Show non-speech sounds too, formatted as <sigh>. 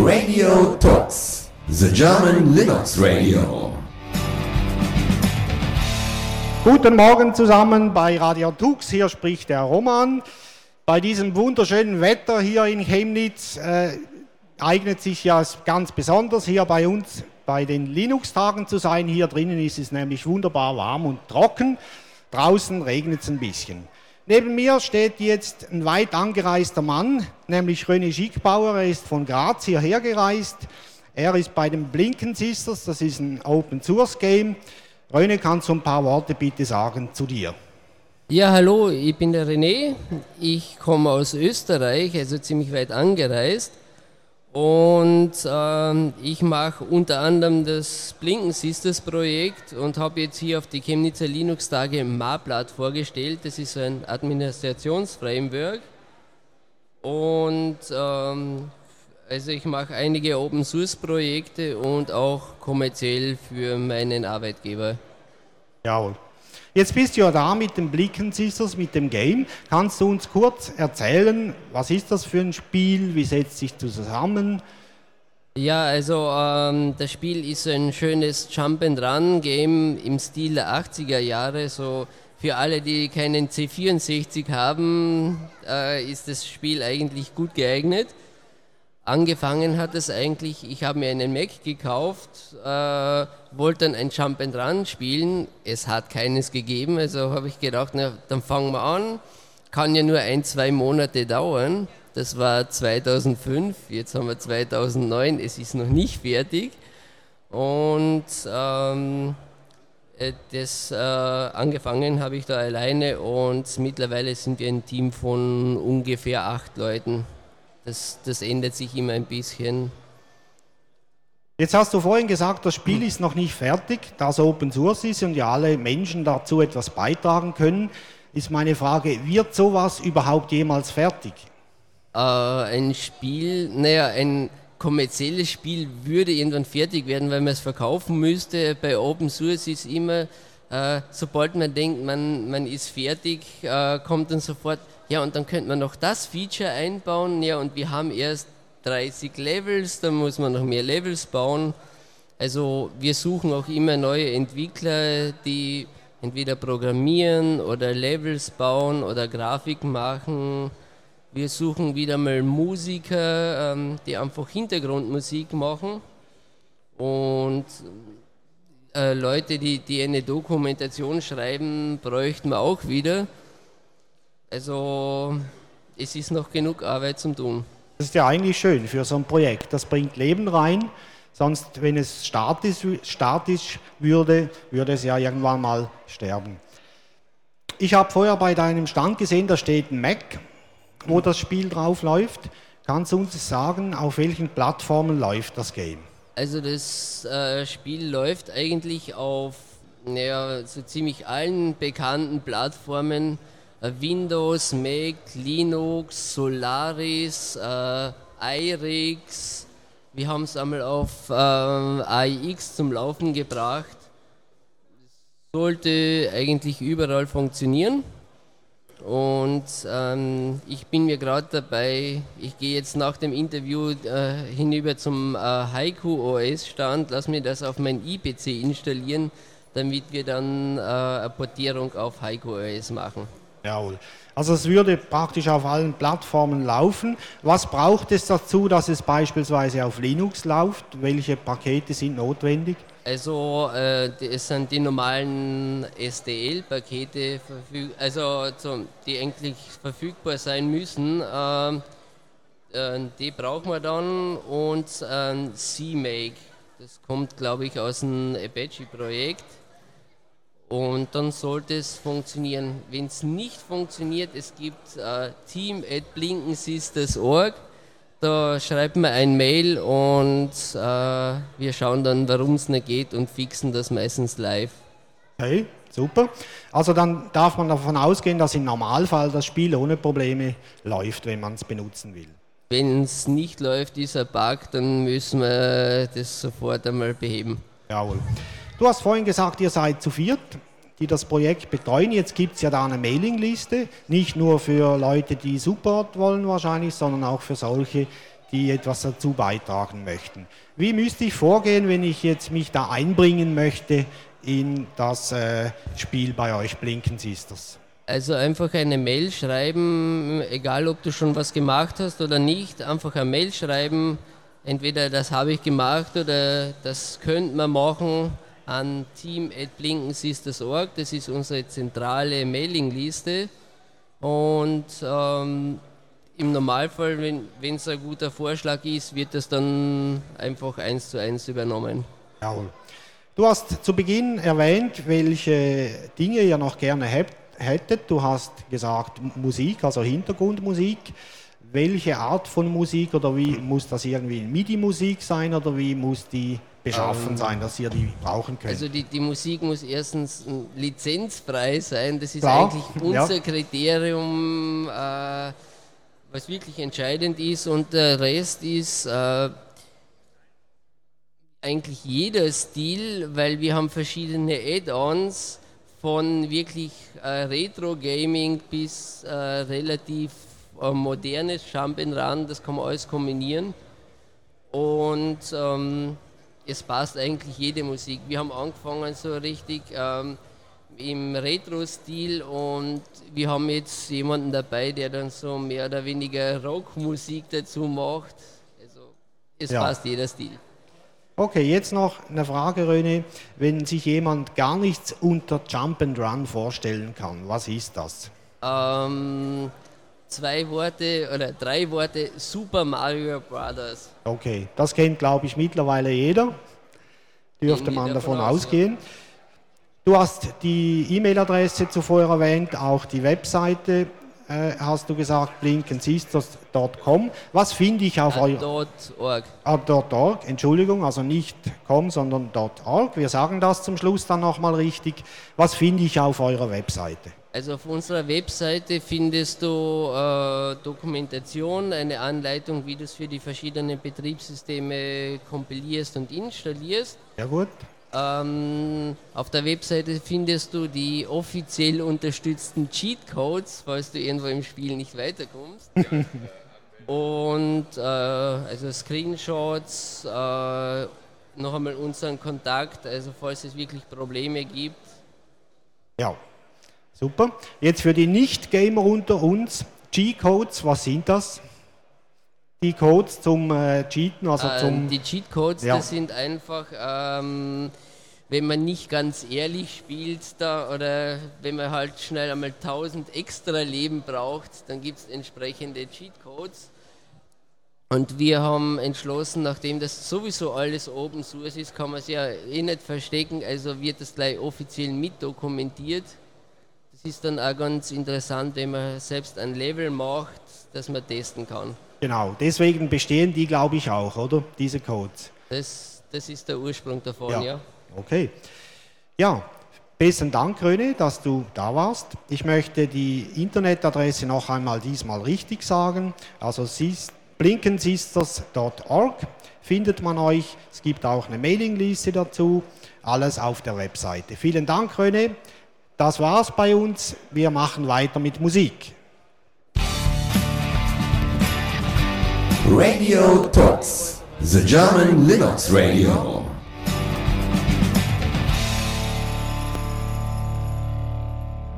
Radio Talks, the German Linux Radio. Guten Morgen zusammen bei Radio Tux, hier spricht der Roman. Bei diesem wunderschönen Wetter hier in Chemnitz äh, eignet sich ja ganz besonders hier bei uns bei den Linux-Tagen zu sein. Hier drinnen ist es nämlich wunderbar warm und trocken. Draußen regnet es ein bisschen. Neben mir steht jetzt ein weit angereister Mann, nämlich René Schickbauer. Er ist von Graz hierher gereist. Er ist bei den Blinken Sisters, das ist ein Open Source Game. René, kannst du ein paar Worte bitte sagen zu dir? Ja, hallo, ich bin der René. Ich komme aus Österreich, also ziemlich weit angereist. Und ähm, ich mache unter anderem das Blinken Sisters Projekt und habe jetzt hier auf die Chemnitzer Linux-Tage Maplat vorgestellt. Das ist ein Administrationsframework. Und ähm, also ich mache einige Open Source Projekte und auch kommerziell für meinen Arbeitgeber. Jawohl. Jetzt bist du ja da mit dem Blicken Sisters, mit dem Game. Kannst du uns kurz erzählen, was ist das für ein Spiel, wie setzt sich zusammen? Ja, also ähm, das Spiel ist ein schönes Jump-and-Run-Game im Stil der 80er Jahre. So für alle, die keinen C64 haben, äh, ist das Spiel eigentlich gut geeignet. Angefangen hat es eigentlich, ich habe mir einen Mac gekauft, äh, wollte dann ein Jump and Run spielen. Es hat keines gegeben, also habe ich gedacht, na, dann fangen wir an. Kann ja nur ein, zwei Monate dauern. Das war 2005, jetzt haben wir 2009, es ist noch nicht fertig. Und ähm, äh, das äh, angefangen habe ich da alleine und mittlerweile sind wir ein Team von ungefähr acht Leuten. Das, das ändert sich immer ein bisschen. Jetzt hast du vorhin gesagt, das Spiel ist noch nicht fertig, da es Open Source ist und ja alle Menschen dazu etwas beitragen können. Ist meine Frage, wird sowas überhaupt jemals fertig? Äh, ein Spiel, naja, ein kommerzielles Spiel würde irgendwann fertig werden, weil man es verkaufen müsste. Bei Open Source ist immer, äh, sobald man denkt, man, man ist fertig, äh, kommt dann sofort ja, und dann könnte man noch das Feature einbauen. Ja, und wir haben erst 30 Levels, dann muss man noch mehr Levels bauen. Also wir suchen auch immer neue Entwickler, die entweder programmieren oder Levels bauen oder Grafik machen. Wir suchen wieder mal Musiker, ähm, die einfach Hintergrundmusik machen. Und äh, Leute, die, die eine Dokumentation schreiben, bräuchten wir auch wieder. Also es ist noch genug Arbeit zum tun. Das ist ja eigentlich schön für so ein Projekt. Das bringt Leben rein. Sonst, wenn es statisch, statisch würde, würde es ja irgendwann mal sterben. Ich habe vorher bei deinem Stand gesehen, da steht ein Mac, wo das Spiel drauf läuft. Kannst du uns sagen, auf welchen Plattformen läuft das Game? Also das äh, Spiel läuft eigentlich auf ja, so ziemlich allen bekannten Plattformen Windows, Mac, Linux, Solaris, äh, iRix. Wir haben es einmal auf äh, AIX zum Laufen gebracht. Sollte eigentlich überall funktionieren. Und ähm, ich bin mir gerade dabei, ich gehe jetzt nach dem Interview äh, hinüber zum äh, Haiku OS Stand, lass mir das auf mein IPC installieren, damit wir dann äh, eine Portierung auf Haiku OS machen. Jawohl. Also es würde praktisch auf allen Plattformen laufen. Was braucht es dazu, dass es beispielsweise auf Linux läuft? Welche Pakete sind notwendig? Also äh, es sind die normalen STL-Pakete, also die eigentlich verfügbar sein müssen. Äh, äh, die brauchen wir dann und äh, CMake. Das kommt, glaube ich, aus dem Apache-Projekt. Und dann sollte es funktionieren. Wenn es nicht funktioniert, es gibt äh, team at blinkensisters.org. Da schreibt man ein Mail und äh, wir schauen dann, warum es nicht geht und fixen das meistens live. Okay, super. Also dann darf man davon ausgehen, dass im Normalfall das Spiel ohne Probleme läuft, wenn man es benutzen will. Wenn es nicht läuft, dieser Bug, dann müssen wir das sofort einmal beheben. Jawohl. Du hast vorhin gesagt, ihr seid zu viert, die das Projekt betreuen. Jetzt gibt es ja da eine Mailingliste, nicht nur für Leute, die Support wollen wahrscheinlich, sondern auch für solche, die etwas dazu beitragen möchten. Wie müsste ich vorgehen, wenn ich jetzt mich da einbringen möchte in das äh, Spiel bei euch Blinken Sisters? Also einfach eine Mail schreiben, egal ob du schon was gemacht hast oder nicht, einfach eine Mail schreiben, entweder das habe ich gemacht oder das könnte man machen an team.blinkensisters.org, das ist unsere zentrale Mailingliste und ähm, im Normalfall, wenn es ein guter Vorschlag ist, wird das dann einfach eins zu eins übernommen. Jawohl. Du hast zu Beginn erwähnt, welche Dinge ihr noch gerne hättet. Du hast gesagt Musik, also Hintergrundmusik. Welche Art von Musik oder wie muss das irgendwie MIDI-Musik sein oder wie muss die beschaffen ähm, sein, dass ihr die brauchen könnt? Also die, die Musik muss erstens lizenzfrei sein. Das ist Klar, eigentlich unser ja. Kriterium. Äh, was wirklich entscheidend ist und der Rest ist äh, eigentlich jeder Stil, weil wir haben verschiedene Add-ons von wirklich äh, Retro-Gaming bis äh, relativ modernes Jump'n'Run, das kann man alles kombinieren und ähm, es passt eigentlich jede Musik. Wir haben angefangen so richtig ähm, im Retro-Stil und wir haben jetzt jemanden dabei, der dann so mehr oder weniger Rockmusik dazu macht. Also es ja. passt jeder Stil. Okay, jetzt noch eine Frage, René. Wenn sich jemand gar nichts unter Jump and Run vorstellen kann, was ist das? Ähm, zwei Worte oder drei Worte: Super Mario Brothers. Okay, das kennt, glaube ich, mittlerweile jeder. Dürfte man davon ausgehen. Ja. Du hast die E-Mail-Adresse zuvor erwähnt, auch die Webseite äh, hast du gesagt, blinkensisters.com. Was finde ich auf eurer... .org. Ah, .org, Entschuldigung, also nicht .com, sondern .org. Wir sagen das zum Schluss dann nochmal richtig. Was finde ich auf eurer Webseite? Also auf unserer Webseite findest du äh, Dokumentation, eine Anleitung, wie du es für die verschiedenen Betriebssysteme kompilierst und installierst. Ja gut. Ähm, auf der Webseite findest du die offiziell unterstützten Cheatcodes, falls du irgendwo im Spiel nicht weiterkommst. <laughs> Und äh, also Screenshots, äh, noch einmal unseren Kontakt, also falls es wirklich Probleme gibt. Ja, super. Jetzt für die Nicht-Gamer unter uns, G-Codes, was sind das? die Codes zum äh, Cheaten? Also äh, zum, die Cheat-Codes, ja. das sind einfach, ähm, wenn man nicht ganz ehrlich spielt da oder wenn man halt schnell einmal 1000 extra Leben braucht, dann gibt es entsprechende Cheat-Codes. Und wir haben entschlossen, nachdem das sowieso alles Open Source ist, kann man es ja eh nicht verstecken, also wird das gleich offiziell mit dokumentiert. Das ist dann auch ganz interessant, wenn man selbst ein Level macht, das man testen kann. Genau, deswegen bestehen die, glaube ich, auch, oder? Diese Codes. Das, das ist der Ursprung davon, ja. ja. Okay. Ja, besten Dank, Röne, dass du da warst. Ich möchte die Internetadresse noch einmal diesmal richtig sagen. Also blinkensisters.org findet man euch. Es gibt auch eine Mailingliste dazu. Alles auf der Webseite. Vielen Dank, Röne. Das war's bei uns. Wir machen weiter mit Musik. Radio Talks, the German Linux Radio.